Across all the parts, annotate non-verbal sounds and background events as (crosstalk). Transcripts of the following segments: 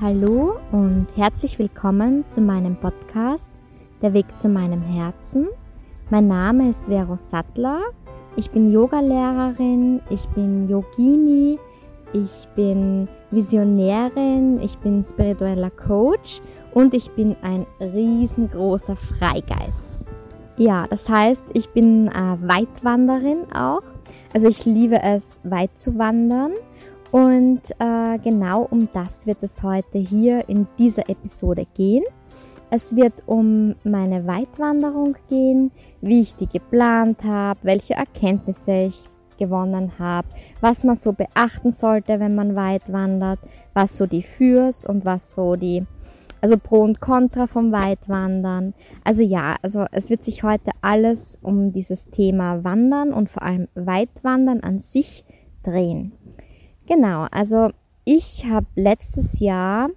Hallo und herzlich willkommen zu meinem Podcast Der Weg zu meinem Herzen. Mein Name ist Vero Sattler. Ich bin Yogalehrerin, ich bin Yogini, ich bin Visionärin, ich bin spiritueller Coach und ich bin ein riesengroßer Freigeist. Ja, das heißt, ich bin äh, Weitwanderin auch. Also ich liebe es, weit zu wandern und äh, genau um das wird es heute hier in dieser Episode gehen. Es wird um meine Weitwanderung gehen, wie ich die geplant habe, welche Erkenntnisse ich gewonnen habe, was man so beachten sollte, wenn man weit wandert, was so die Fürs und was so die, also Pro und Contra vom Weitwandern. Also ja, also es wird sich heute alles um dieses Thema Wandern und vor allem Weitwandern an sich drehen. Genau, also ich habe letztes Jahr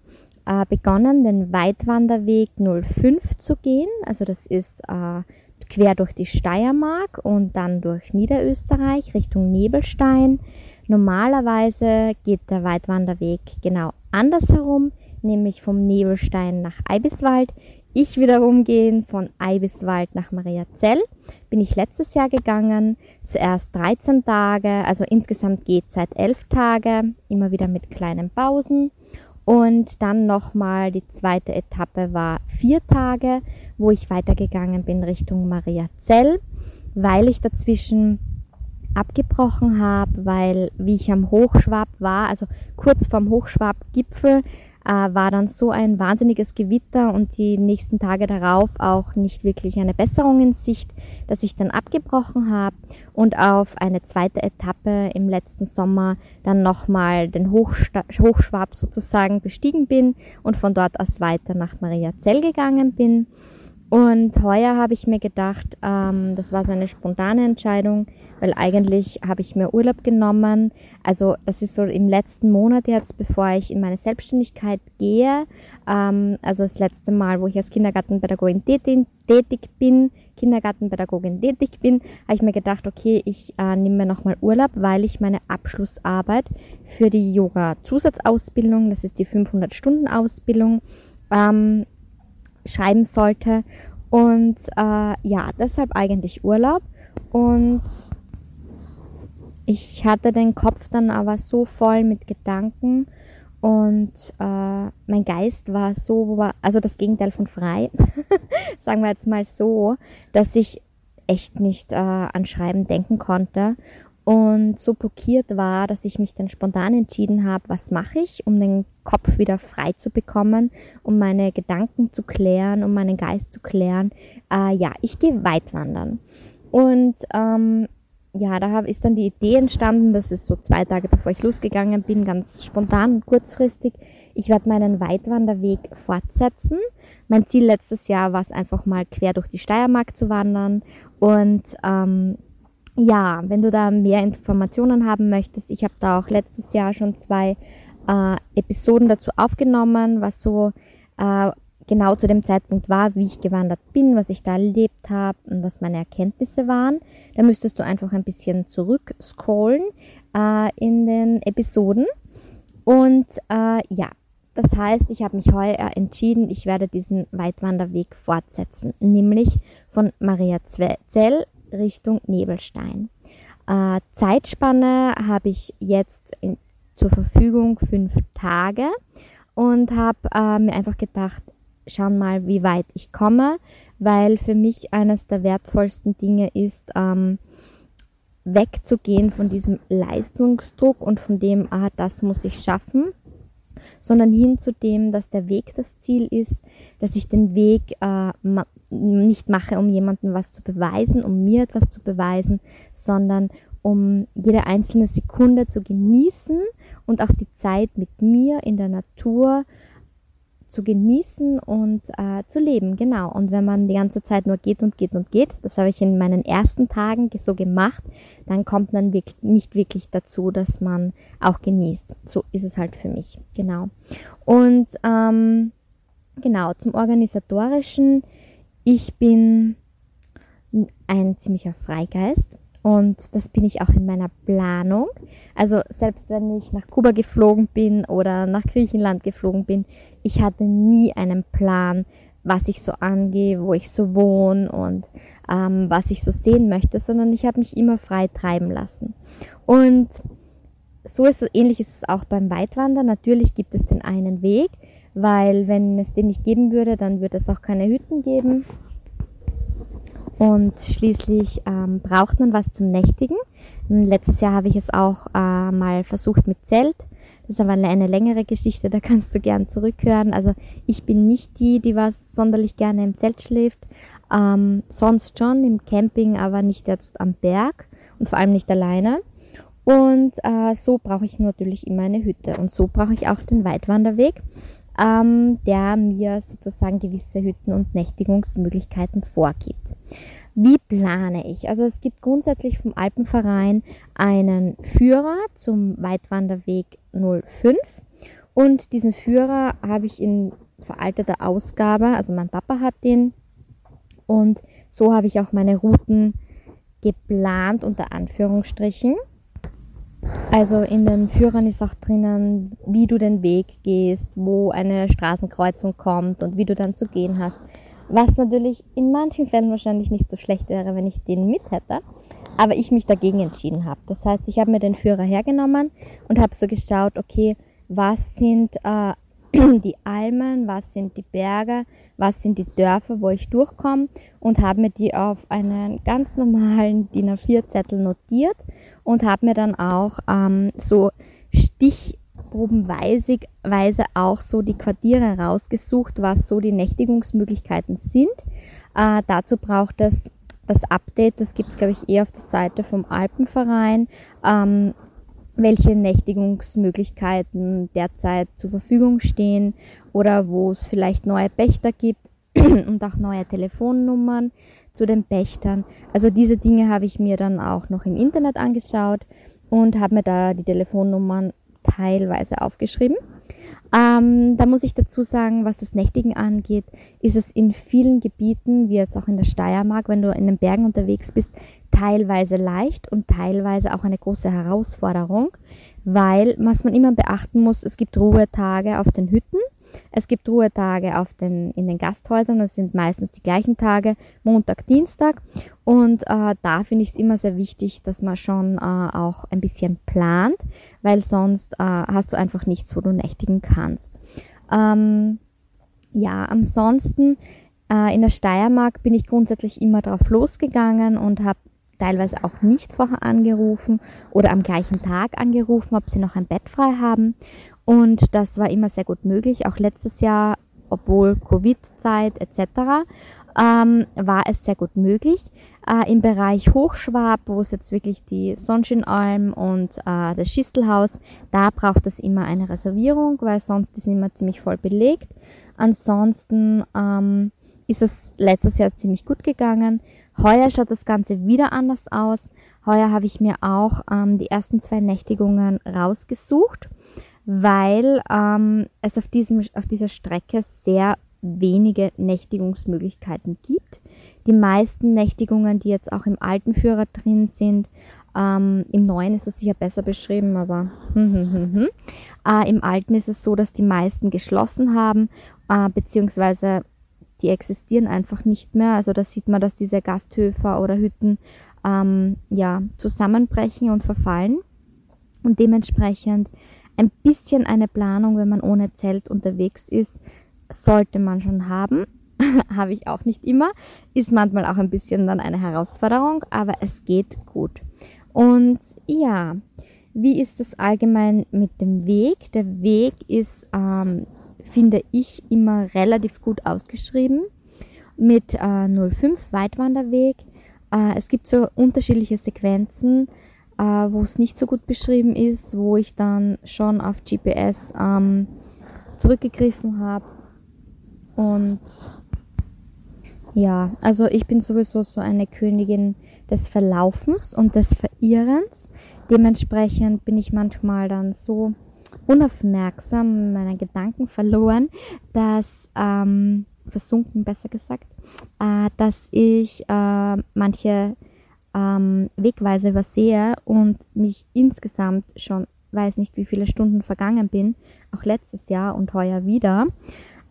äh, begonnen, den Weitwanderweg 05 zu gehen. Also das ist äh, quer durch die Steiermark und dann durch Niederösterreich Richtung Nebelstein. Normalerweise geht der Weitwanderweg genau andersherum, nämlich vom Nebelstein nach Eibiswald. Ich wiederum gehen von Eibiswald nach Mariazell. Bin ich letztes Jahr gegangen. Zuerst 13 Tage, also insgesamt geht seit 11 Tage, immer wieder mit kleinen Pausen. Und dann nochmal die zweite Etappe war vier Tage, wo ich weitergegangen bin Richtung Mariazell, weil ich dazwischen abgebrochen habe, weil wie ich am Hochschwab war, also kurz vorm Hochschwab-Gipfel, äh, war dann so ein wahnsinniges Gewitter und die nächsten Tage darauf auch nicht wirklich eine Besserung in Sicht, dass ich dann abgebrochen habe und auf eine zweite Etappe im letzten Sommer dann nochmal den Hochsta Hochschwab sozusagen bestiegen bin und von dort aus weiter nach Mariazell gegangen bin. Und heuer habe ich mir gedacht, ähm, das war so eine spontane Entscheidung, weil eigentlich habe ich mir Urlaub genommen. Also das ist so im letzten Monat jetzt, bevor ich in meine Selbstständigkeit gehe. Ähm, also das letzte Mal, wo ich als Kindergartenpädagogin tätig, tätig bin, Kindergartenpädagogin tätig bin, habe ich mir gedacht, okay, ich äh, nehme mir nochmal Urlaub, weil ich meine Abschlussarbeit für die Yoga-Zusatzausbildung, das ist die 500-Stunden-Ausbildung, ähm, schreiben sollte. Und äh, ja, deshalb eigentlich Urlaub. Und ich hatte den Kopf dann aber so voll mit Gedanken und äh, mein Geist war so, also das Gegenteil von frei, (laughs) sagen wir jetzt mal so, dass ich echt nicht äh, an Schreiben denken konnte und so blockiert war, dass ich mich dann spontan entschieden habe, was mache ich, um den Kopf wieder frei zu bekommen, um meine Gedanken zu klären, um meinen Geist zu klären. Äh, ja, ich gehe weit wandern. Und ähm, ja, da hab, ist dann die Idee entstanden, das ist so zwei Tage bevor ich losgegangen bin, ganz spontan und kurzfristig. Ich werde meinen Weitwanderweg fortsetzen. Mein Ziel letztes Jahr war es einfach mal quer durch die Steiermark zu wandern und ähm, ja, wenn du da mehr Informationen haben möchtest, ich habe da auch letztes Jahr schon zwei äh, Episoden dazu aufgenommen, was so äh, genau zu dem Zeitpunkt war, wie ich gewandert bin, was ich da erlebt habe und was meine Erkenntnisse waren. Da müsstest du einfach ein bisschen zurück scrollen äh, in den Episoden. Und äh, ja, das heißt, ich habe mich heuer entschieden, ich werde diesen Weitwanderweg fortsetzen, nämlich von Maria Zell Richtung Nebelstein. Äh, Zeitspanne habe ich jetzt in, zur Verfügung fünf Tage und habe äh, mir einfach gedacht, schauen mal, wie weit ich komme, weil für mich eines der wertvollsten Dinge ist, ähm, wegzugehen von diesem Leistungsdruck und von dem, ah, das muss ich schaffen, sondern hin zu dem, dass der Weg das Ziel ist, dass ich den Weg äh, ma nicht mache, um jemandem was zu beweisen, um mir etwas zu beweisen, sondern um jede einzelne Sekunde zu genießen und auch die Zeit mit mir in der Natur zu genießen und äh, zu leben, genau. Und wenn man die ganze Zeit nur geht und geht und geht, das habe ich in meinen ersten Tagen so gemacht, dann kommt man wirklich, nicht wirklich dazu, dass man auch genießt. So ist es halt für mich, genau. Und ähm, genau, zum organisatorischen, ich bin ein ziemlicher Freigeist und das bin ich auch in meiner Planung. Also selbst wenn ich nach Kuba geflogen bin oder nach Griechenland geflogen bin, ich hatte nie einen Plan, was ich so angehe, wo ich so wohne und ähm, was ich so sehen möchte, sondern ich habe mich immer frei treiben lassen. Und so ist ähnlich ist es auch beim Weitwandern. Natürlich gibt es den einen Weg, weil wenn es den nicht geben würde, dann würde es auch keine Hütten geben. Und schließlich ähm, braucht man was zum Nächtigen. Letztes Jahr habe ich es auch äh, mal versucht mit Zelt. Das ist aber eine, längere Geschichte, da kannst du gern zurückhören. Also ich bin nicht die, die was sonderlich gerne im Zelt schläft. Ähm, sonst schon im Camping, aber nicht jetzt am Berg und vor allem nicht alleine. Und äh, so brauche ich natürlich immer eine Hütte. Und so brauche ich auch den Weitwanderweg, ähm, der mir sozusagen gewisse Hütten- und Nächtigungsmöglichkeiten vorgibt. Wie plane ich? Also es gibt grundsätzlich vom Alpenverein einen Führer zum Weitwanderweg 05 und diesen Führer habe ich in veralteter Ausgabe, also mein Papa hat den und so habe ich auch meine Routen geplant unter Anführungsstrichen. Also in den Führern ist auch drinnen, wie du den Weg gehst, wo eine Straßenkreuzung kommt und wie du dann zu gehen hast. Was natürlich in manchen Fällen wahrscheinlich nicht so schlecht wäre, wenn ich den mit hätte. Aber ich mich dagegen entschieden habe. Das heißt, ich habe mir den Führer hergenommen und habe so geschaut, okay, was sind äh, (clears throat) die Almen, was sind die Berge, was sind die Dörfer, wo ich durchkomme und habe mir die auf einen ganz normalen DIN A4-Zettel notiert und habe mir dann auch ähm, so stichprobenweise auch so die Quartiere rausgesucht, was so die Nächtigungsmöglichkeiten sind. Äh, dazu braucht es das Update, das gibt es glaube ich eher auf der Seite vom Alpenverein. Ähm, welche Nächtigungsmöglichkeiten derzeit zur Verfügung stehen oder wo es vielleicht neue Pächter gibt (clears throat) und auch neue Telefonnummern zu den Pächtern. Also diese Dinge habe ich mir dann auch noch im Internet angeschaut und habe mir da die Telefonnummern teilweise aufgeschrieben. Ähm, da muss ich dazu sagen, was das Nächtigen angeht, ist es in vielen Gebieten, wie jetzt auch in der Steiermark, wenn du in den Bergen unterwegs bist, teilweise leicht und teilweise auch eine große Herausforderung, weil was man immer beachten muss, es gibt Ruhetage auf den Hütten, es gibt Ruhetage auf den, in den Gasthäusern, das sind meistens die gleichen Tage, Montag, Dienstag. Und äh, da finde ich es immer sehr wichtig, dass man schon äh, auch ein bisschen plant, weil sonst äh, hast du einfach nichts, wo du nächtigen kannst. Ähm, ja, ansonsten äh, in der Steiermark bin ich grundsätzlich immer drauf losgegangen und habe teilweise auch nicht vorher angerufen oder am gleichen Tag angerufen, ob sie noch ein Bett frei haben. Und das war immer sehr gut möglich. Auch letztes Jahr, obwohl Covid-Zeit etc., ähm, war es sehr gut möglich. Äh, Im Bereich Hochschwab, wo es jetzt wirklich die Sonnenscheinalm und äh, das Schistelhaus, da braucht es immer eine Reservierung, weil sonst ist immer ziemlich voll belegt. Ansonsten ähm, ist es letztes Jahr ziemlich gut gegangen. Heuer schaut das Ganze wieder anders aus. Heuer habe ich mir auch ähm, die ersten zwei Nächtigungen rausgesucht, weil ähm, es auf, diesem, auf dieser Strecke sehr wenige Nächtigungsmöglichkeiten gibt. Die meisten Nächtigungen, die jetzt auch im alten Führer drin sind, ähm, im neuen ist es sicher besser beschrieben, aber. (laughs) Äh, im alten ist es so, dass die meisten geschlossen haben, äh, beziehungsweise die existieren einfach nicht mehr. Also da sieht man, dass diese Gasthöfer oder Hütten ähm, ja, zusammenbrechen und verfallen. Und dementsprechend ein bisschen eine Planung, wenn man ohne Zelt unterwegs ist, sollte man schon haben. (laughs) Habe ich auch nicht immer. Ist manchmal auch ein bisschen dann eine Herausforderung, aber es geht gut. Und ja, wie ist es allgemein mit dem Weg? Der Weg ist ähm, finde ich immer relativ gut ausgeschrieben mit äh, 05 Weitwanderweg. Äh, es gibt so unterschiedliche Sequenzen, äh, wo es nicht so gut beschrieben ist, wo ich dann schon auf GPS ähm, zurückgegriffen habe. Und ja, also ich bin sowieso so eine Königin des Verlaufens und des Verirrens. Dementsprechend bin ich manchmal dann so unaufmerksam meinen Gedanken verloren, dass ähm, versunken, besser gesagt, äh, dass ich äh, manche ähm, Wegweise übersehe und mich insgesamt schon weiß nicht, wie viele Stunden vergangen bin, auch letztes Jahr und heuer wieder.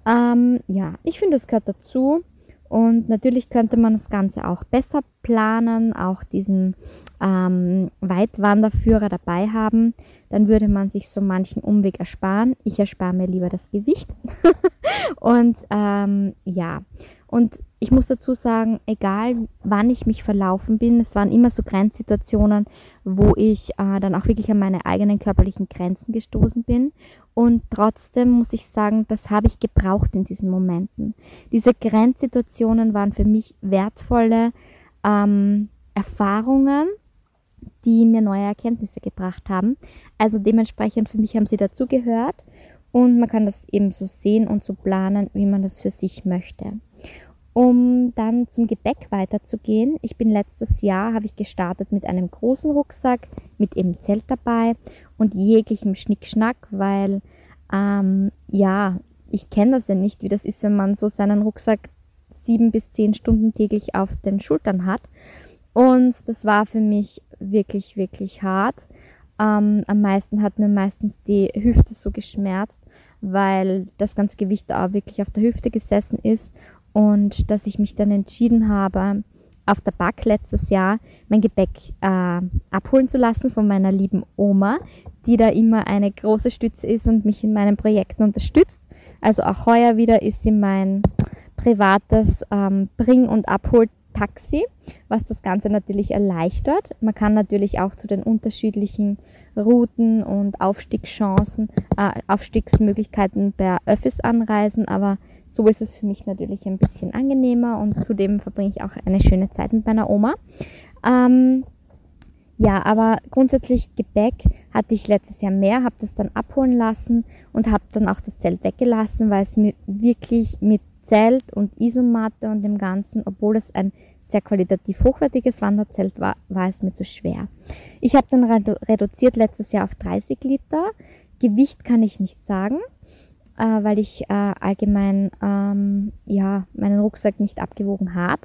Ähm, ja, ich finde, es gehört dazu. Und natürlich könnte man das Ganze auch besser planen, auch diesen ähm, Weitwanderführer dabei haben. Dann würde man sich so manchen Umweg ersparen. Ich erspare mir lieber das Gewicht. (laughs) und ähm, ja, und ich muss dazu sagen, egal wann ich mich verlaufen bin, es waren immer so Grenzsituationen, wo ich äh, dann auch wirklich an meine eigenen körperlichen Grenzen gestoßen bin. Und trotzdem muss ich sagen, das habe ich gebraucht in diesen Momenten. Diese Grenzsituationen waren für mich wertvolle ähm, Erfahrungen, die mir neue Erkenntnisse gebracht haben. Also dementsprechend für mich haben sie dazugehört und man kann das eben so sehen und so planen, wie man das für sich möchte. Um dann zum Gepäck weiterzugehen, ich bin letztes Jahr, habe ich gestartet mit einem großen Rucksack, mit eben Zelt dabei und jeglichem Schnickschnack, weil ähm, ja, ich kenne das ja nicht, wie das ist, wenn man so seinen Rucksack sieben bis zehn Stunden täglich auf den Schultern hat. Und das war für mich wirklich, wirklich hart. Ähm, am meisten hat mir meistens die Hüfte so geschmerzt, weil das ganze Gewicht auch wirklich auf der Hüfte gesessen ist und dass ich mich dann entschieden habe, auf der Back letztes Jahr mein Gepäck äh, abholen zu lassen von meiner lieben Oma, die da immer eine große Stütze ist und mich in meinen Projekten unterstützt. Also auch heuer wieder ist sie mein privates ähm, Bring- und Abholtaxi, was das Ganze natürlich erleichtert. Man kann natürlich auch zu den unterschiedlichen Routen und Aufstiegschancen, äh, Aufstiegsmöglichkeiten per Öffis anreisen, aber so ist es für mich natürlich ein bisschen angenehmer und zudem verbringe ich auch eine schöne Zeit mit meiner Oma. Ähm, ja, aber grundsätzlich Gepäck hatte ich letztes Jahr mehr, habe das dann abholen lassen und habe dann auch das Zelt weggelassen, weil es mir wirklich mit Zelt und Isomatte und dem Ganzen, obwohl es ein sehr qualitativ hochwertiges Wanderzelt war, war es mir zu schwer. Ich habe dann redu reduziert letztes Jahr auf 30 Liter. Gewicht kann ich nicht sagen, äh, weil ich äh, allgemein ähm, ja, meinen Rucksack nicht abgewogen habe.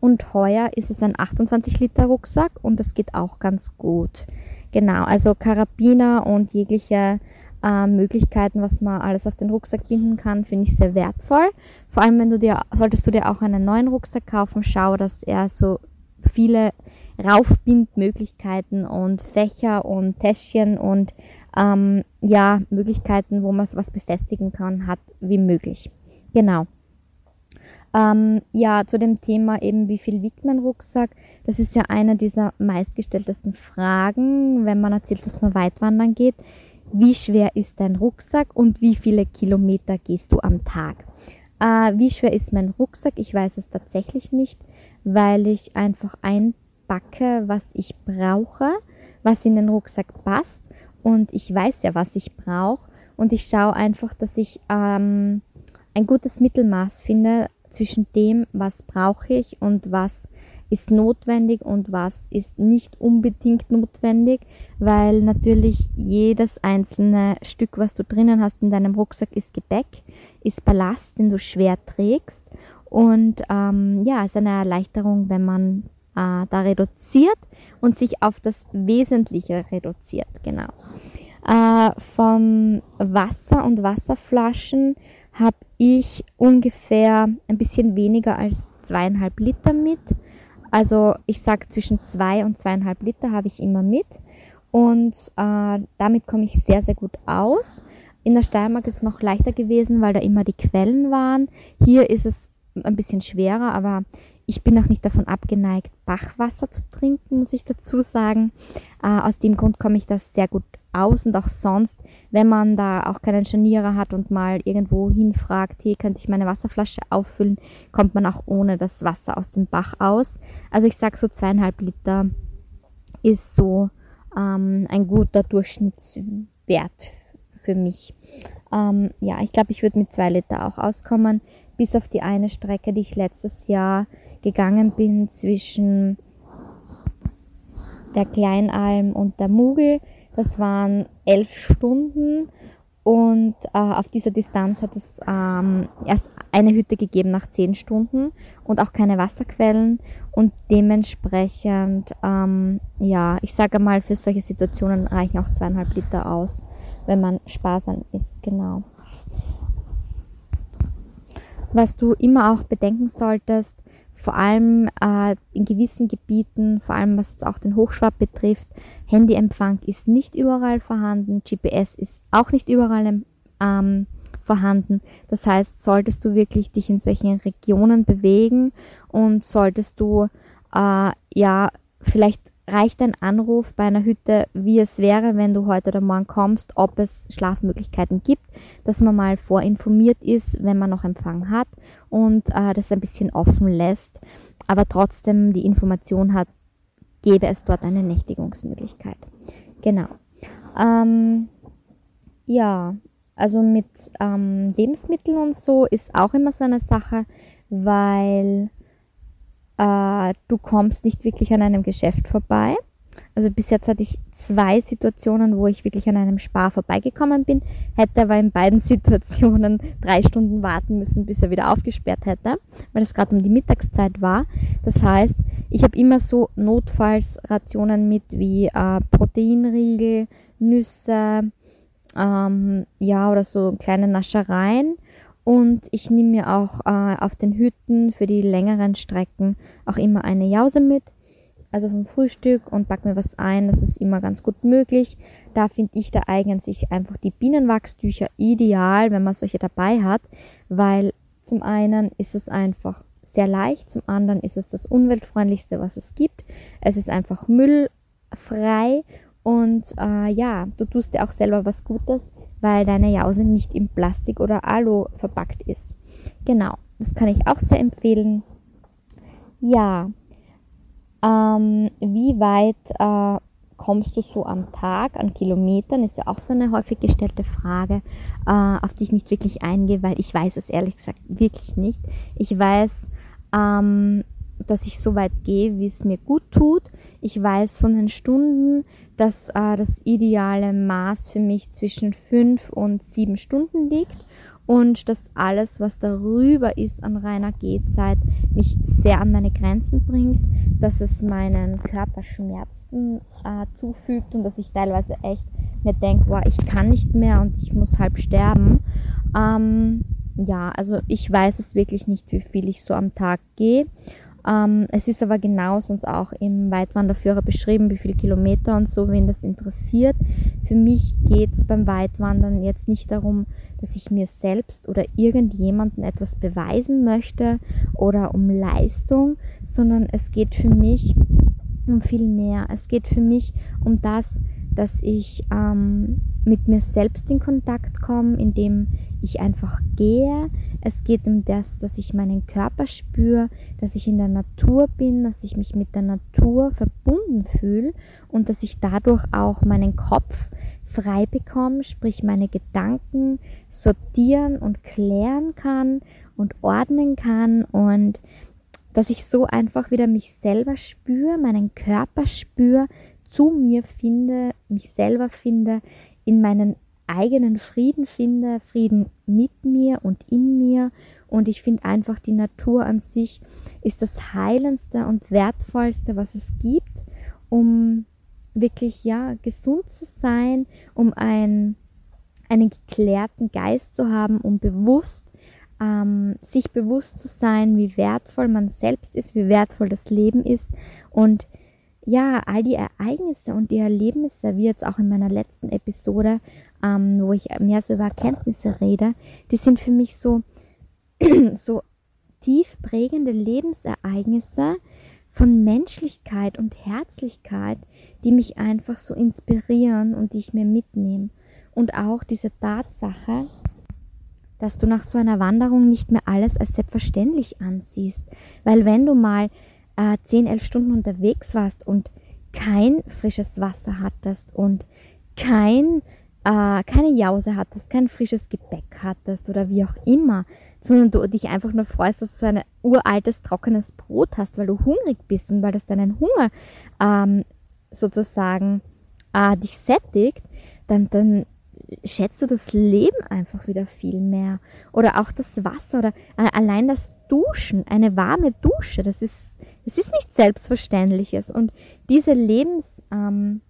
Und heuer ist es ein 28 Liter Rucksack und das geht auch ganz gut. Genau, also Karabiner und jegliche äh, Möglichkeiten, was man alles auf den Rucksack binden kann, finde ich sehr wertvoll. Vor allem, wenn du dir, solltest du dir auch einen neuen Rucksack kaufen, schau, dass er so viele Raufbindmöglichkeiten und Fächer und Täschchen und ähm, ja, Möglichkeiten, wo man was befestigen kann, hat, wie möglich. Genau. Ähm, ja, zu dem Thema eben, wie viel wiegt mein Rucksack? Das ist ja eine dieser meistgestelltesten Fragen, wenn man erzählt, dass man weit wandern geht. Wie schwer ist dein Rucksack und wie viele Kilometer gehst du am Tag? Äh, wie schwer ist mein Rucksack? Ich weiß es tatsächlich nicht, weil ich einfach einpacke, was ich brauche, was in den Rucksack passt. Und ich weiß ja, was ich brauche und ich schaue einfach, dass ich ähm, ein gutes Mittelmaß finde zwischen dem, was brauche ich und was ist notwendig und was ist nicht unbedingt notwendig, weil natürlich jedes einzelne Stück, was du drinnen hast in deinem Rucksack, ist Gepäck, ist Ballast, den du schwer trägst. Und ähm, ja, ist eine Erleichterung, wenn man äh, da reduziert und sich auf das Wesentliche reduziert, genau. Äh, von Wasser und Wasserflaschen habe ich ungefähr ein bisschen weniger als zweieinhalb Liter mit. Also ich sage zwischen zwei und zweieinhalb Liter habe ich immer mit und äh, damit komme ich sehr, sehr gut aus. In der Steiermark ist es noch leichter gewesen, weil da immer die Quellen waren. Hier ist es ein bisschen schwerer, aber ich bin auch nicht davon abgeneigt, Bachwasser zu trinken, muss ich dazu sagen. Äh, aus dem Grund komme ich das sehr gut aus und auch sonst, wenn man da auch keinen Scharnierer hat und mal irgendwo hinfragt, hey, könnte ich meine Wasserflasche auffüllen, kommt man auch ohne das Wasser aus dem Bach aus. Also ich sage so zweieinhalb Liter ist so ähm, ein guter Durchschnittswert für mich. Ähm, ja, ich glaube, ich würde mit zwei Liter auch auskommen, bis auf die eine Strecke, die ich letztes Jahr gegangen bin zwischen der Kleinalm und der Mugel. Das waren elf Stunden und äh, auf dieser Distanz hat es ähm, erst eine Hütte gegeben nach zehn Stunden und auch keine Wasserquellen und dementsprechend, ähm, ja, ich sage mal, für solche Situationen reichen auch zweieinhalb Liter aus, wenn man sparsam ist, genau. Was du immer auch bedenken solltest, vor allem äh, in gewissen Gebieten, vor allem was jetzt auch den Hochschwab betrifft, Handyempfang ist nicht überall vorhanden, GPS ist auch nicht überall ähm, vorhanden. Das heißt, solltest du wirklich dich in solchen Regionen bewegen und solltest du äh, ja vielleicht reicht ein Anruf bei einer Hütte, wie es wäre, wenn du heute oder morgen kommst, ob es Schlafmöglichkeiten gibt, dass man mal vorinformiert ist, wenn man noch Empfang hat und äh, das ein bisschen offen lässt, aber trotzdem die Information hat, gäbe es dort eine Nächtigungsmöglichkeit. Genau. Ähm, ja, also mit ähm, Lebensmitteln und so ist auch immer so eine Sache, weil du kommst nicht wirklich an einem Geschäft vorbei. Also bis jetzt hatte ich zwei Situationen, wo ich wirklich an einem Spar vorbeigekommen bin, hätte aber in beiden (laughs) Situationen drei Stunden warten müssen, bis er wieder aufgesperrt hätte, weil es gerade um die Mittagszeit war. Das heißt, ich habe immer so Notfallsrationen mit wie äh, Proteinriegel, Nüsse, ähm, ja, oder so kleine Naschereien und ich nehme mir auch äh, auf den Hütten für die längeren Strecken auch immer eine Jause mit, also vom Frühstück und back mir was ein. Das ist immer ganz gut möglich. Da finde ich, da eignen sich einfach die Bienenwachstücher ideal, wenn man solche dabei hat, weil zum einen ist es einfach sehr leicht, zum anderen ist es das umweltfreundlichste, was es gibt. Es ist einfach müllfrei und äh, ja, du tust dir auch selber was Gutes weil deine Jause nicht in Plastik oder Alu verpackt ist. Genau, das kann ich auch sehr empfehlen. Ja, ähm, wie weit äh, kommst du so am Tag an Kilometern? Ist ja auch so eine häufig gestellte Frage, äh, auf die ich nicht wirklich eingehe, weil ich weiß es ehrlich gesagt wirklich nicht. Ich weiß, ähm, dass ich so weit gehe, wie es mir gut tut. Ich weiß von den Stunden, dass äh, das ideale Maß für mich zwischen fünf und sieben Stunden liegt und dass alles, was darüber ist an reiner Gehzeit, mich sehr an meine Grenzen bringt, dass es meinen Körper Schmerzen äh, zufügt und dass ich teilweise echt mir denke, wow, ich kann nicht mehr und ich muss halb sterben. Ähm, ja, also ich weiß es wirklich nicht, wie viel ich so am Tag gehe ähm, es ist aber genau sonst auch im Weitwanderführer beschrieben, wie viele Kilometer und so, wen das interessiert. Für mich geht es beim Weitwandern jetzt nicht darum, dass ich mir selbst oder irgendjemanden etwas beweisen möchte oder um Leistung, sondern es geht für mich um viel mehr. Es geht für mich um das, dass ich ähm, mit mir selbst in Kontakt komme, indem ich einfach gehe. Es geht um das, dass ich meinen Körper spüre, dass ich in der Natur bin, dass ich mich mit der Natur verbunden fühle und dass ich dadurch auch meinen Kopf frei bekomme, sprich meine Gedanken sortieren und klären kann und ordnen kann und dass ich so einfach wieder mich selber spüre, meinen Körper spüre, zu mir finde, mich selber finde, in meinen eigenen Frieden finde, Frieden mit mir und in mir. Und ich finde einfach, die Natur an sich ist das Heilendste und Wertvollste, was es gibt, um wirklich, ja, gesund zu sein, um ein, einen geklärten Geist zu haben, um bewusst, ähm, sich bewusst zu sein, wie wertvoll man selbst ist, wie wertvoll das Leben ist und ja, all die Ereignisse und die Erlebnisse, wie jetzt auch in meiner letzten Episode, ähm, wo ich mehr so über Erkenntnisse rede, die sind für mich so, (clears throat) so tief prägende Lebensereignisse von Menschlichkeit und Herzlichkeit, die mich einfach so inspirieren und die ich mir mitnehme. Und auch diese Tatsache, dass du nach so einer Wanderung nicht mehr alles als selbstverständlich ansiehst. Weil wenn du mal äh, 10, 11 Stunden unterwegs warst und kein frisches Wasser hattest und kein, äh, keine Jause hattest, kein frisches Gebäck hattest oder wie auch immer, sondern du dich einfach nur freust, dass du so ein uraltes, trockenes Brot hast, weil du hungrig bist und weil das deinen Hunger ähm, sozusagen äh, dich sättigt, dann, dann schätzt du das Leben einfach wieder viel mehr. Oder auch das Wasser oder äh, allein das Duschen, eine warme Dusche, das ist, das ist nichts Selbstverständliches. Und diese Lebenserfahrungen,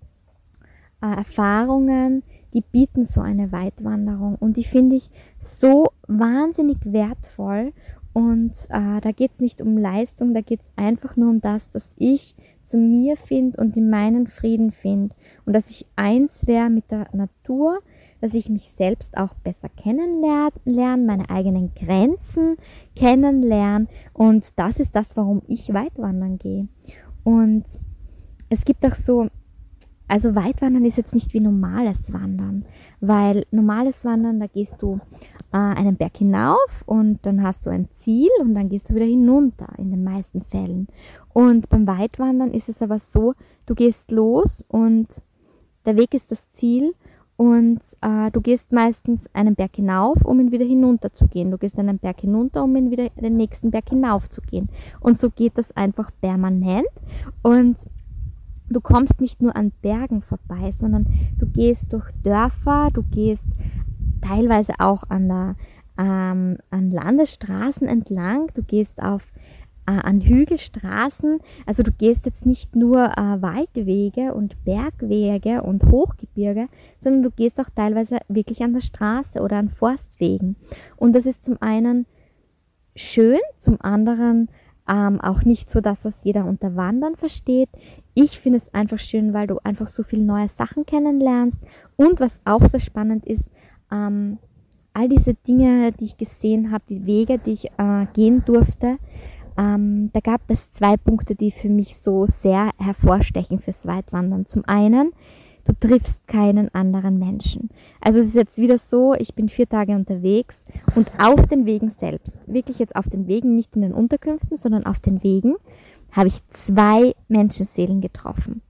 ähm, äh, die bieten so eine Weitwanderung. Und die finde ich so wahnsinnig wertvoll. Und äh, da geht es nicht um Leistung, da geht es einfach nur um das, dass ich zu mir finde und in meinen Frieden finde. Und dass ich eins wäre mit der Natur, dass ich mich selbst auch besser kennenlerne, meine eigenen Grenzen kennenlerne. Und das ist das, warum ich weitwandern gehe. Und es gibt auch so, also Weitwandern ist jetzt nicht wie normales Wandern, weil normales Wandern, da gehst du äh, einen Berg hinauf und dann hast du ein Ziel und dann gehst du wieder hinunter in den meisten Fällen. Und beim Weitwandern ist es aber so, du gehst los und der Weg ist das Ziel und äh, du gehst meistens einen Berg hinauf, um ihn wieder hinunter zu gehen. Du gehst einen Berg hinunter, um ihn wieder den nächsten Berg hinauf zu gehen. Und so geht das einfach permanent. Und du kommst nicht nur an Bergen vorbei, sondern du gehst durch Dörfer, du gehst teilweise auch an, der, ähm, an Landesstraßen entlang, du gehst auf an Hügelstraßen. Also du gehst jetzt nicht nur äh, Waldwege und Bergwege und Hochgebirge, sondern du gehst auch teilweise wirklich an der Straße oder an Forstwegen. Und das ist zum einen schön, zum anderen ähm, auch nicht so das, was jeder unter Wandern versteht. Ich finde es einfach schön, weil du einfach so viele neue Sachen kennenlernst. Und was auch so spannend ist, ähm, all diese Dinge, die ich gesehen habe, die Wege, die ich äh, gehen durfte, ähm, da gab es zwei Punkte, die für mich so sehr hervorstechen fürs Weitwandern. Zum einen, du triffst keinen anderen Menschen. Also es ist jetzt wieder so, ich bin vier Tage unterwegs und auf den Wegen selbst, wirklich jetzt auf den Wegen, nicht in den Unterkünften, sondern auf den Wegen, habe ich zwei Menschenseelen getroffen.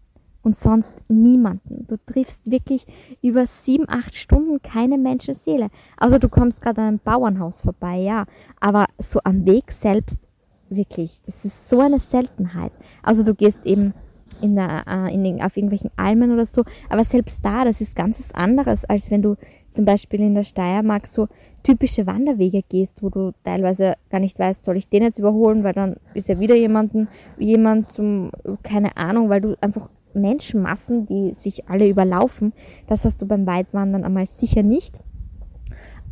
Und sonst niemanden. Du triffst wirklich über sieben, acht Stunden keine Menschenseele. Also du kommst gerade an einem Bauernhaus vorbei, ja. Aber so am Weg selbst Wirklich, das ist so eine Seltenheit. Also du gehst eben in der, äh, in den, auf irgendwelchen Almen oder so, aber selbst da, das ist ganz was anderes, als wenn du zum Beispiel in der Steiermark so typische Wanderwege gehst, wo du teilweise gar nicht weißt, soll ich den jetzt überholen, weil dann ist ja wieder jemanden, jemand zum, keine Ahnung, weil du einfach Menschenmassen, die sich alle überlaufen, das hast du beim Weitwandern einmal sicher nicht.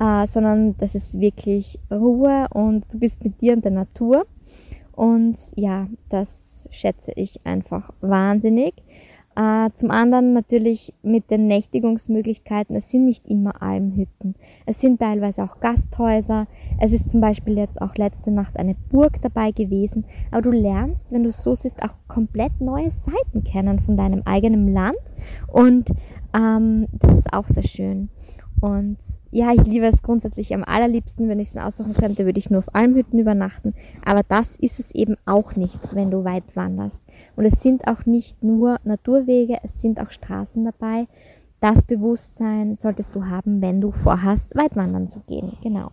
Äh, sondern das ist wirklich Ruhe und du bist mit dir und der Natur. Und ja, das schätze ich einfach wahnsinnig. Äh, zum anderen natürlich mit den Nächtigungsmöglichkeiten. Es sind nicht immer Almhütten. Es sind teilweise auch Gasthäuser. Es ist zum Beispiel jetzt auch letzte Nacht eine Burg dabei gewesen. Aber du lernst, wenn du so siehst, auch komplett neue Seiten kennen von deinem eigenen Land. Und ähm, das ist auch sehr schön. Und ja, ich liebe es grundsätzlich am allerliebsten, wenn ich es mir aussuchen könnte, würde ich nur auf Almhütten übernachten. Aber das ist es eben auch nicht, wenn du weit wanderst. Und es sind auch nicht nur Naturwege, es sind auch Straßen dabei. Das Bewusstsein solltest du haben, wenn du vorhast, weit wandern zu gehen. Genau.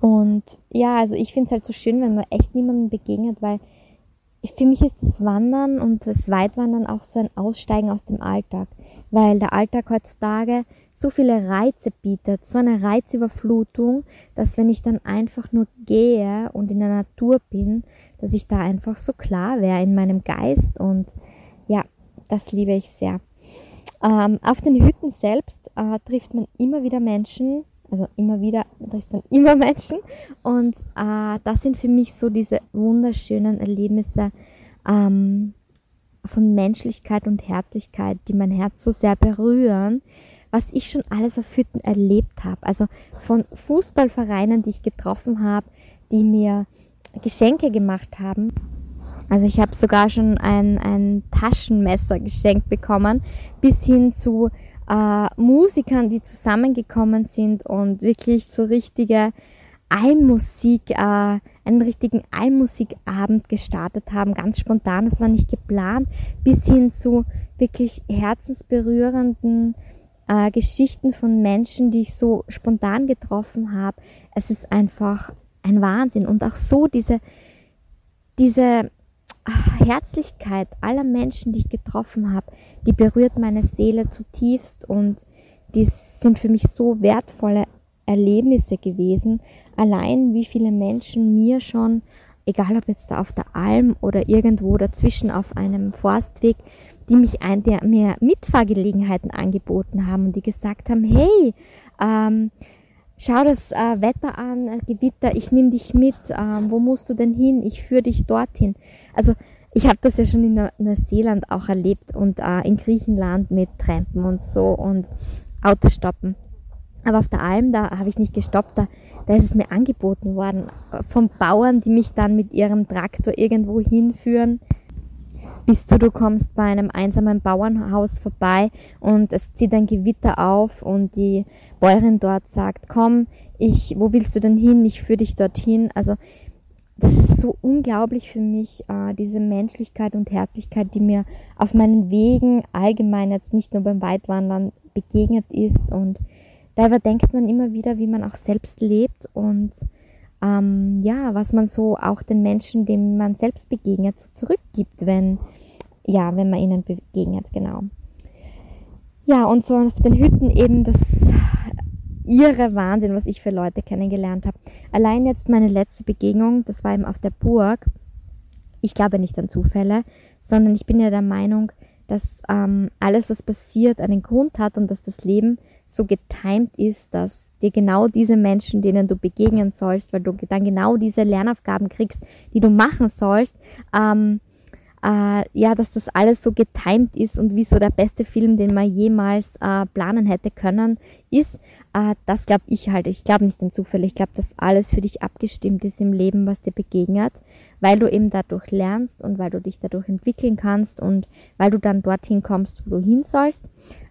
Und ja, also ich finde es halt so schön, wenn man echt niemandem begegnet, weil für mich ist das Wandern und das Weitwandern auch so ein Aussteigen aus dem Alltag, weil der Alltag heutzutage so viele Reize bietet, so eine Reizüberflutung, dass wenn ich dann einfach nur gehe und in der Natur bin, dass ich da einfach so klar wäre in meinem Geist und ja, das liebe ich sehr. Ähm, auf den Hütten selbst äh, trifft man immer wieder Menschen, also immer wieder trifft man immer (laughs) Menschen und äh, das sind für mich so diese wunderschönen Erlebnisse ähm, von Menschlichkeit und Herzlichkeit, die mein Herz so sehr berühren, was ich schon alles auf Hütten erlebt habe. Also von Fußballvereinen, die ich getroffen habe, die mir Geschenke gemacht haben. Also ich habe sogar schon ein, ein Taschenmesser geschenkt bekommen, bis hin zu äh, Musikern, die zusammengekommen sind und wirklich so richtige Allmusik, äh, einen richtigen Allmusikabend gestartet haben, ganz spontan, das war nicht geplant, bis hin zu wirklich herzensberührenden äh, Geschichten von Menschen, die ich so spontan getroffen habe. Es ist einfach ein Wahnsinn. Und auch so diese, diese Herzlichkeit aller Menschen, die ich getroffen habe, die berührt meine Seele zutiefst und die sind für mich so wertvolle Erlebnisse gewesen. Allein wie viele Menschen mir schon, egal ob jetzt da auf der Alm oder irgendwo dazwischen auf einem Forstweg, die mich ein, der mir Mitfahrgelegenheiten angeboten haben und die gesagt haben, hey, ähm, schau das äh, Wetter an, äh, Gewitter, ich nehme dich mit, ähm, wo musst du denn hin, ich führe dich dorthin. Also ich habe das ja schon in Neuseeland auch erlebt und äh, in Griechenland mit Trampen und so und Autostoppen. Aber auf der Alm, da habe ich nicht gestoppt, da, da ist es mir angeboten worden von Bauern, die mich dann mit ihrem Traktor irgendwo hinführen, bis du, du kommst bei einem einsamen Bauernhaus vorbei und es zieht ein Gewitter auf und die Bäuerin dort sagt, komm, ich, wo willst du denn hin? Ich führe dich dorthin. Also das ist so unglaublich für mich, äh, diese Menschlichkeit und Herzlichkeit, die mir auf meinen Wegen allgemein jetzt nicht nur beim Weitwandern begegnet ist und da überdenkt man immer wieder, wie man auch selbst lebt und ähm, ja, was man so auch den Menschen, denen man selbst begegnet, so zurückgibt, wenn, ja, wenn man ihnen begegnet, genau. Ja, und so auf den Hütten eben das irre Wahnsinn, was ich für Leute kennengelernt habe. Allein jetzt meine letzte Begegnung, das war eben auf der Burg. Ich glaube nicht an Zufälle, sondern ich bin ja der Meinung, dass ähm, alles, was passiert, einen Grund hat und dass das Leben so getimt ist, dass dir genau diese Menschen, denen du begegnen sollst, weil du dann genau diese Lernaufgaben kriegst, die du machen sollst, ähm, äh, ja, dass das alles so getimt ist und wie so der beste Film, den man jemals äh, planen hätte können, ist, äh, das glaube ich halt. Ich glaube nicht an Zufälle. Ich glaube, dass alles für dich abgestimmt ist im Leben, was dir begegnet, weil du eben dadurch lernst und weil du dich dadurch entwickeln kannst und weil du dann dorthin kommst, wo du hin sollst.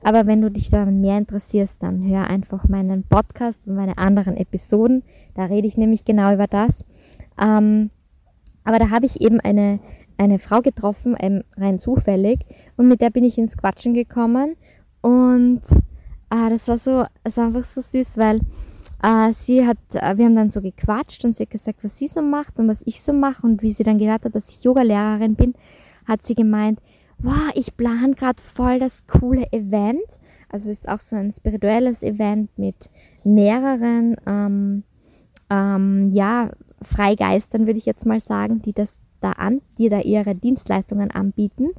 Aber wenn du dich daran mehr interessierst, dann hör einfach meinen Podcast und meine anderen Episoden. Da rede ich nämlich genau über das. Ähm, aber da habe ich eben eine eine Frau getroffen, ähm, rein zufällig, und mit der bin ich ins Quatschen gekommen. Und äh, das war so, es war einfach so süß, weil äh, sie hat, äh, wir haben dann so gequatscht und sie hat gesagt, was sie so macht und was ich so mache. Und wie sie dann gehört hat, dass ich Yogalehrerin bin, hat sie gemeint, wow, ich plane gerade voll das coole Event. Also ist auch so ein spirituelles Event mit mehreren, ähm, ähm, ja, Freigeistern, würde ich jetzt mal sagen, die das da an, die da ihre Dienstleistungen anbieten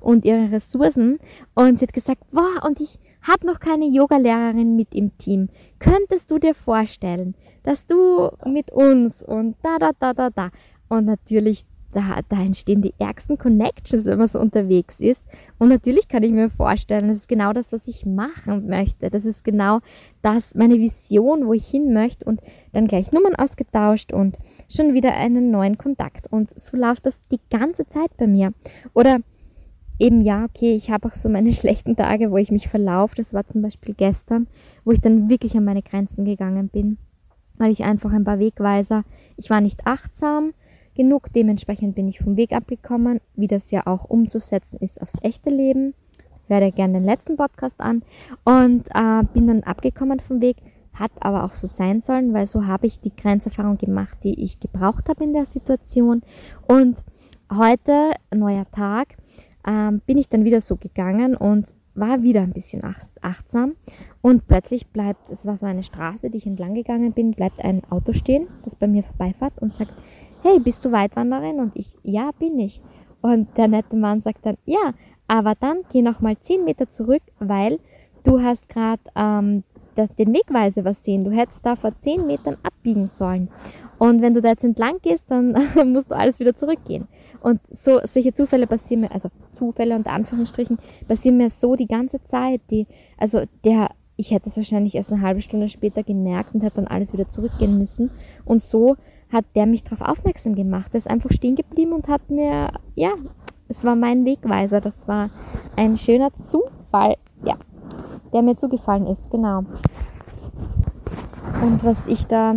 und ihre Ressourcen. Und sie hat gesagt, wow, und ich habe noch keine Yogalehrerin mit im Team. Könntest du dir vorstellen, dass du mit uns und da, da, da, da, da. Und natürlich da, da entstehen die ärgsten Connections, wenn man so unterwegs ist. Und natürlich kann ich mir vorstellen, das ist genau das, was ich machen möchte. Das ist genau das, meine Vision, wo ich hin möchte und dann gleich Nummern ausgetauscht und schon wieder einen neuen Kontakt. Und so läuft das die ganze Zeit bei mir. Oder eben ja, okay, ich habe auch so meine (laughs) schlechten Tage, wo ich mich verlaufe. Das war zum Beispiel gestern, wo ich dann wirklich an meine Grenzen gegangen bin, weil ich einfach ein paar Wegweiser, ich war nicht achtsam genug. Dementsprechend bin ich vom Weg abgekommen, wie das ja auch umzusetzen ist aufs echte Leben. Werde gerne den letzten Podcast an und äh, bin dann abgekommen vom Weg. Hat aber auch so sein sollen, weil so habe ich die Grenzerfahrung gemacht, die ich gebraucht habe in der Situation. Und heute, neuer Tag, äh, bin ich dann wieder so gegangen und war wieder ein bisschen achtsam und plötzlich bleibt, es war so eine Straße, die ich entlang gegangen bin, bleibt ein Auto stehen, das bei mir vorbeifährt und sagt, hey, bist du Weitwanderin? Und ich, ja, bin ich. Und der nette Mann sagt dann, ja, aber dann geh noch mal zehn Meter zurück, weil du hast gerade ähm, den Wegweise was sehen. Du hättest da vor zehn Metern abbiegen sollen. Und wenn du da jetzt entlang gehst, dann (laughs) musst du alles wieder zurückgehen. Und so solche Zufälle passieren mir, also Zufälle unter Anführungsstrichen, passieren mir so die ganze Zeit. Die, also der, ich hätte es wahrscheinlich erst eine halbe Stunde später gemerkt und hätte dann alles wieder zurückgehen müssen. Und so hat der mich darauf aufmerksam gemacht. Er ist einfach stehen geblieben und hat mir, ja, es war mein Wegweiser. Das war ein schöner Zufall, ja, der mir zugefallen ist, genau. Und was ich da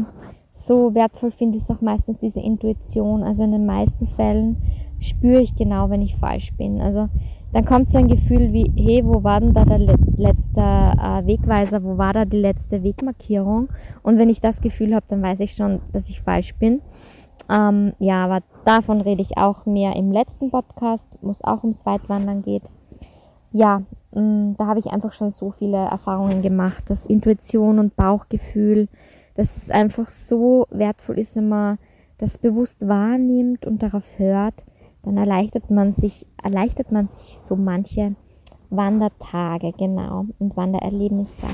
so wertvoll finde, ist auch meistens diese Intuition. Also in den meisten Fällen spüre ich genau, wenn ich falsch bin. Also dann kommt so ein Gefühl wie, hey, wo war denn da der letzte äh, Wegweiser, wo war da die letzte Wegmarkierung? Und wenn ich das Gefühl habe, dann weiß ich schon, dass ich falsch bin. Ähm, ja, aber davon rede ich auch mehr im letzten Podcast, wo es auch ums Weitwandern geht. Ja, da habe ich einfach schon so viele Erfahrungen gemacht, dass Intuition und Bauchgefühl, dass es einfach so wertvoll ist, wenn man das bewusst wahrnimmt und darauf hört, dann erleichtert man sich, erleichtert man sich so manche Wandertage, genau, und Wandererlebnisse.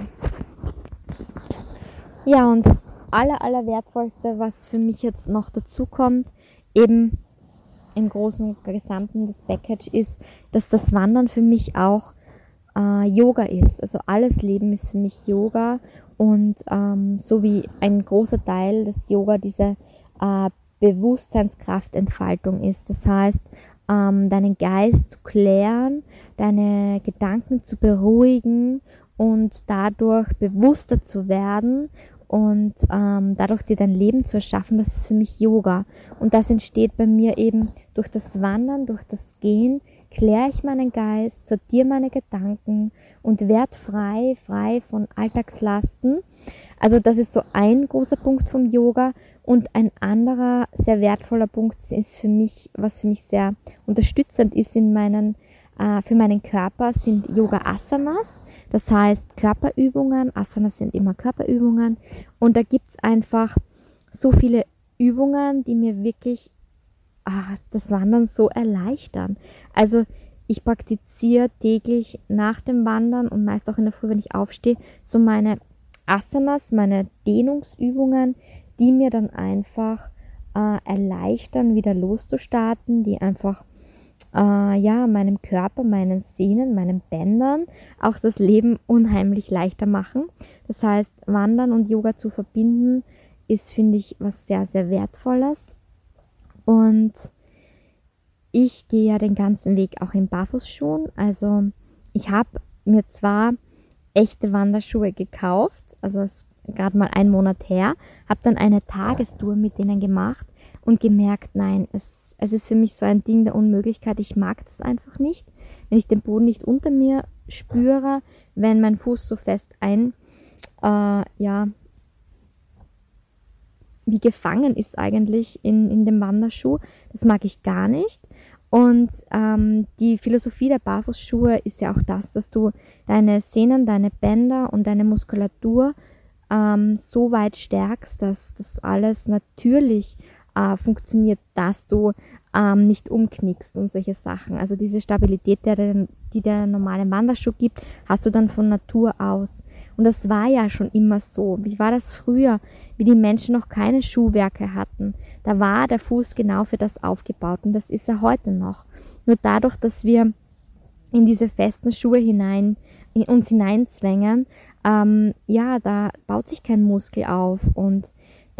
Ja, und das aller, aller wertvollste, was für mich jetzt noch dazu kommt, eben im Großen und Gesamten des Package ist, dass das Wandern für mich auch äh, Yoga ist. Also alles Leben ist für mich Yoga und ähm, so wie ein großer Teil des Yoga diese äh, Bewusstseinskraftentfaltung ist. Das heißt, ähm, deinen Geist zu klären, deine Gedanken zu beruhigen und dadurch bewusster zu werden und ähm, dadurch dir dein Leben zu erschaffen, das ist für mich Yoga. Und das entsteht bei mir eben durch das Wandern, durch das Gehen, kläre ich meinen Geist, sortiere meine Gedanken und werde frei, frei von Alltagslasten. Also das ist so ein großer Punkt vom Yoga. Und ein anderer sehr wertvoller Punkt ist für mich, was für mich sehr unterstützend ist in meinen, äh, für meinen Körper, sind Yoga Asanas. Das heißt Körperübungen. Asanas sind immer Körperübungen. Und da gibt's einfach so viele Übungen, die mir wirklich ah, das Wandern so erleichtern. Also ich praktiziere täglich nach dem Wandern und meist auch in der Früh, wenn ich aufstehe, so meine Asanas, meine Dehnungsübungen, die mir dann einfach äh, erleichtern, wieder loszustarten, die einfach äh, ja meinem Körper, meinen Sehnen, meinen Bändern auch das Leben unheimlich leichter machen. Das heißt, Wandern und Yoga zu verbinden, ist, finde ich, was sehr, sehr Wertvolles. Und ich gehe ja den ganzen Weg auch in Barfußschuhen. Also ich habe mir zwar echte Wanderschuhe gekauft, also es gerade mal einen Monat her, habe dann eine Tagestour mit denen gemacht und gemerkt, nein, es, es ist für mich so ein Ding der Unmöglichkeit. Ich mag das einfach nicht, wenn ich den Boden nicht unter mir spüre, wenn mein Fuß so fest ein, äh, ja, wie gefangen ist eigentlich in, in dem Wanderschuh. Das mag ich gar nicht. Und ähm, die Philosophie der Barfußschuhe ist ja auch das, dass du deine Sehnen, deine Bänder und deine Muskulatur ähm, so weit stärkst, dass das alles natürlich äh, funktioniert, dass du ähm, nicht umknickst und solche Sachen. Also diese Stabilität, der, die der normale Wanderschuh gibt, hast du dann von Natur aus. Und das war ja schon immer so. Wie war das früher, wie die Menschen noch keine Schuhwerke hatten? Da war der Fuß genau für das aufgebaut und das ist er heute noch. Nur dadurch, dass wir in diese festen Schuhe hinein, in uns hineinzwängen, ähm, ja, da baut sich kein Muskel auf und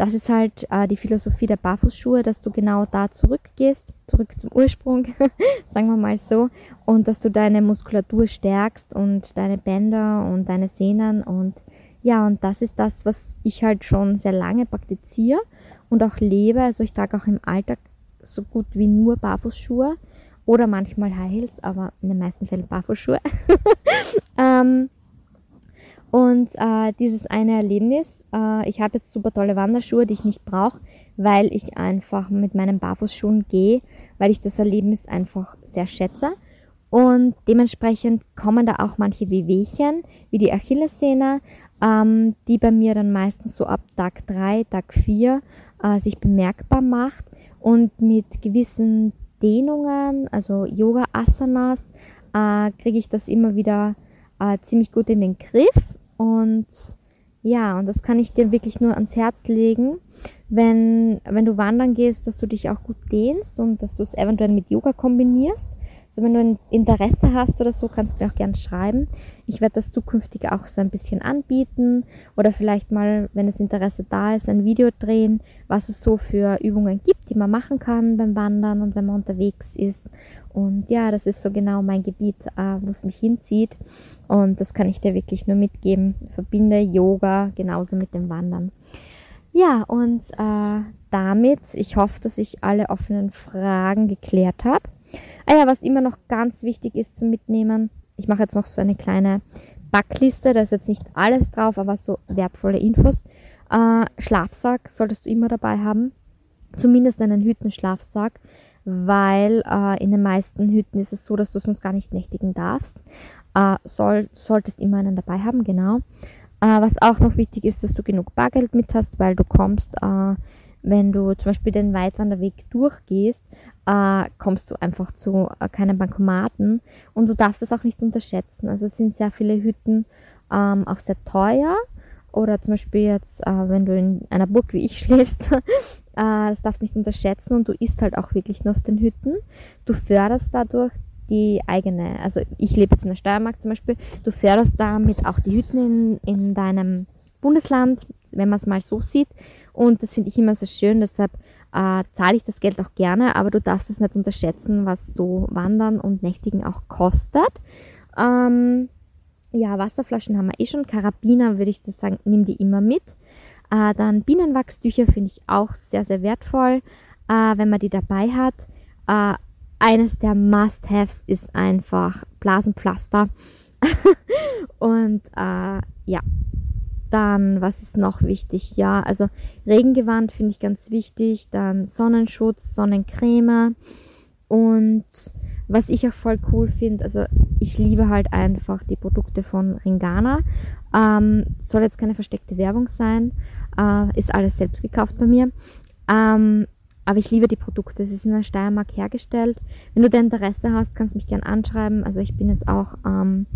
das ist halt äh, die Philosophie der Barfußschuhe, dass du genau da zurückgehst, zurück zum Ursprung, (laughs) sagen wir mal so, und dass du deine Muskulatur stärkst und deine Bänder und deine Sehnen und ja, und das ist das, was ich halt schon sehr lange praktiziere und auch lebe. Also ich trage auch im Alltag so gut wie nur Barfußschuhe oder manchmal High Heels, aber in den meisten Fällen Barfußschuhe. (laughs) ähm, und äh, dieses eine Erlebnis, äh, ich habe jetzt super tolle Wanderschuhe, die ich nicht brauche, weil ich einfach mit meinen Barfußschuhen gehe, weil ich das Erlebnis einfach sehr schätze. Und dementsprechend kommen da auch manche Wehwehchen, wie die Achillessehne, ähm, die bei mir dann meistens so ab Tag 3, Tag 4 äh, sich bemerkbar macht. Und mit gewissen Dehnungen, also Yoga-Asanas, äh, kriege ich das immer wieder äh, ziemlich gut in den Griff und ja, und das kann ich dir wirklich nur ans Herz legen, wenn, wenn du wandern gehst, dass du dich auch gut dehnst und dass du es eventuell mit Yoga kombinierst. Also wenn du ein Interesse hast oder so, kannst du mir auch gerne schreiben. Ich werde das zukünftig auch so ein bisschen anbieten oder vielleicht mal, wenn das Interesse da ist, ein Video drehen, was es so für Übungen gibt, die man machen kann beim Wandern und wenn man unterwegs ist. Und ja, das ist so genau mein Gebiet, äh, wo es mich hinzieht. Und das kann ich dir wirklich nur mitgeben. Verbinde Yoga genauso mit dem Wandern. Ja, und äh, damit, ich hoffe, dass ich alle offenen Fragen geklärt habe. Ah ja, was immer noch ganz wichtig ist zu mitnehmen, ich mache jetzt noch so eine kleine Backliste, da ist jetzt nicht alles drauf, aber so wertvolle Infos. Äh, Schlafsack solltest du immer dabei haben, zumindest einen Hütenschlafsack, weil äh, in den meisten Hütten ist es so, dass du sonst gar nicht nächtigen darfst. Äh, soll, solltest immer einen dabei haben, genau. Äh, was auch noch wichtig ist, dass du genug Bargeld mit hast, weil du kommst, äh, wenn du zum Beispiel den Weitwanderweg durchgehst, äh, kommst du einfach zu äh, keinen Bankomaten und du darfst das auch nicht unterschätzen. Also es sind sehr viele Hütten ähm, auch sehr teuer oder zum Beispiel jetzt, äh, wenn du in einer Burg wie ich (laughs) schläfst, das darfst du nicht unterschätzen und du isst halt auch wirklich nur auf den Hütten. Du förderst dadurch die eigene, also ich lebe jetzt in der Steiermark zum Beispiel, du förderst damit auch die Hütten in, in deinem Bundesland, wenn man es mal so sieht. Und das finde ich immer sehr schön, deshalb äh, zahle ich das Geld auch gerne, aber du darfst es nicht unterschätzen, was so Wandern und Nächtigen auch kostet. Ähm, ja, Wasserflaschen haben wir eh schon. Karabiner würde ich das sagen, nimm die immer mit. Äh, dann Bienenwachstücher finde ich auch sehr, sehr wertvoll, äh, wenn man die dabei hat. Äh, eines der Must-Haves ist einfach Blasenpflaster. (laughs) und äh, ja, dann, was ist noch wichtig? Ja, also Regengewand finde ich ganz wichtig. Dann Sonnenschutz, Sonnencreme. Und was ich auch voll cool finde, also ich liebe halt einfach die Produkte von Ringana. Ähm, soll jetzt keine versteckte Werbung sein. Äh, ist alles selbst gekauft bei mir. Ähm, aber ich liebe die Produkte. Sie sind in der Steiermark hergestellt. Wenn du da Interesse hast, kannst du mich gerne anschreiben. Also ich bin jetzt auch, ähm,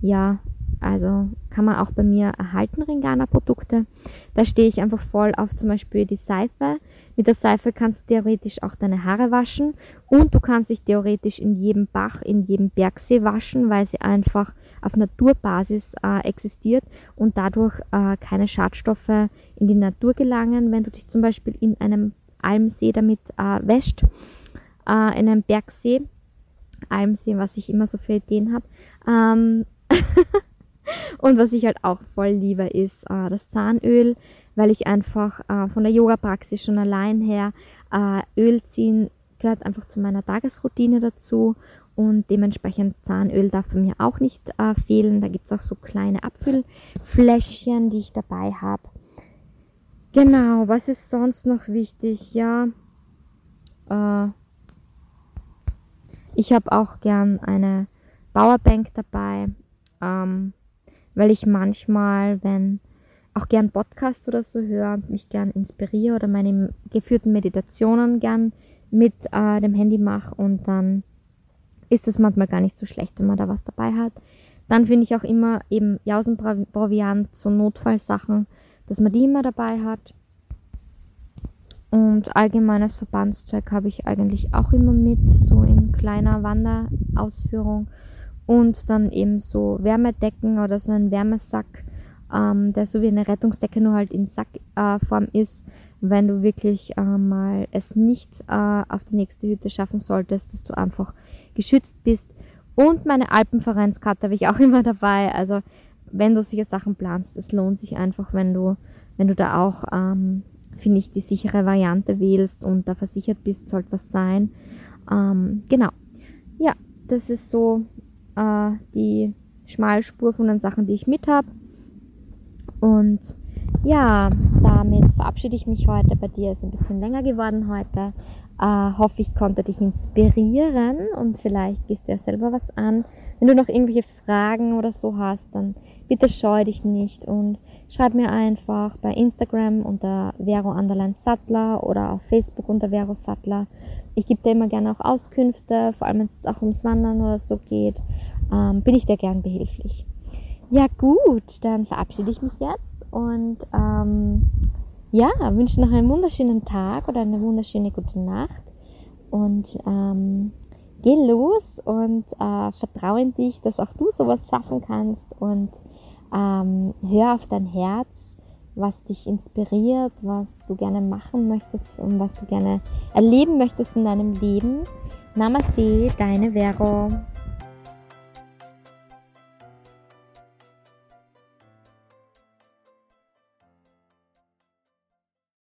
ja, also kann man auch bei mir erhalten, Ringana-Produkte. Da stehe ich einfach voll auf zum Beispiel die Seife. Mit der Seife kannst du theoretisch auch deine Haare waschen und du kannst dich theoretisch in jedem Bach, in jedem Bergsee waschen, weil sie einfach auf Naturbasis äh, existiert und dadurch äh, keine Schadstoffe in die Natur gelangen. Wenn du dich zum Beispiel in einem Almsee damit äh, wäscht, äh, in einem Bergsee, Almsee, was ich immer so für Ideen habe. Ähm (laughs) und was ich halt auch voll liebe, ist äh, das Zahnöl, weil ich einfach äh, von der Yoga-Praxis schon allein her äh, Öl ziehen gehört einfach zu meiner Tagesroutine dazu und dementsprechend Zahnöl darf bei mir auch nicht äh, fehlen. Da gibt es auch so kleine Abfüllfläschchen, die ich dabei habe. Genau, was ist sonst noch wichtig? Ja, äh, ich habe auch gern eine Powerbank dabei, ähm, weil ich manchmal, wenn auch gern Podcasts oder so höre, mich gern inspiriere oder meine geführten Meditationen gern mit äh, dem Handy mache und dann ist es manchmal gar nicht so schlecht, wenn man da was dabei hat. Dann finde ich auch immer eben Jausenproviant, so Notfallsachen, dass man die immer dabei hat. Und allgemeines Verbandszeug habe ich eigentlich auch immer mit, so in kleiner Wanderausführung. Und dann eben so Wärmedecken oder so ein Wärmesack, ähm, der so wie eine Rettungsdecke nur halt in Sackform äh, ist, wenn du wirklich äh, mal es nicht äh, auf die nächste Hütte schaffen solltest, dass du einfach geschützt bist. Und meine Alpenvereinskarte habe ich auch (laughs) immer dabei. Also wenn du solche Sachen planst, es lohnt sich einfach, wenn du, wenn du da auch, ähm, finde ich, die sichere Variante wählst und da versichert bist, sollte was sein. Ähm, genau. Ja, das ist so äh, die Schmalspur von den Sachen, die ich mit habe. Und ja, damit verabschiede ich mich heute. Bei dir ist ein bisschen länger geworden heute. Äh, hoffe, ich konnte dich inspirieren und vielleicht gehst du ja selber was an. Wenn du noch irgendwelche Fragen oder so hast, dann bitte scheu dich nicht und schreib mir einfach bei Instagram unter Vero Sattler oder auf Facebook unter Vero Sattler. Ich gebe dir immer gerne auch Auskünfte, vor allem wenn es auch ums Wandern oder so geht, ähm, bin ich dir gern behilflich. Ja gut, dann verabschiede ich mich jetzt und ähm, ja, wünsche noch einen wunderschönen Tag oder eine wunderschöne gute Nacht und ähm, geh los und äh, vertraue in dich, dass auch du sowas schaffen kannst und ähm, hör auf dein Herz, was dich inspiriert, was du gerne machen möchtest und was du gerne erleben möchtest in deinem Leben. Namaste, deine Vero.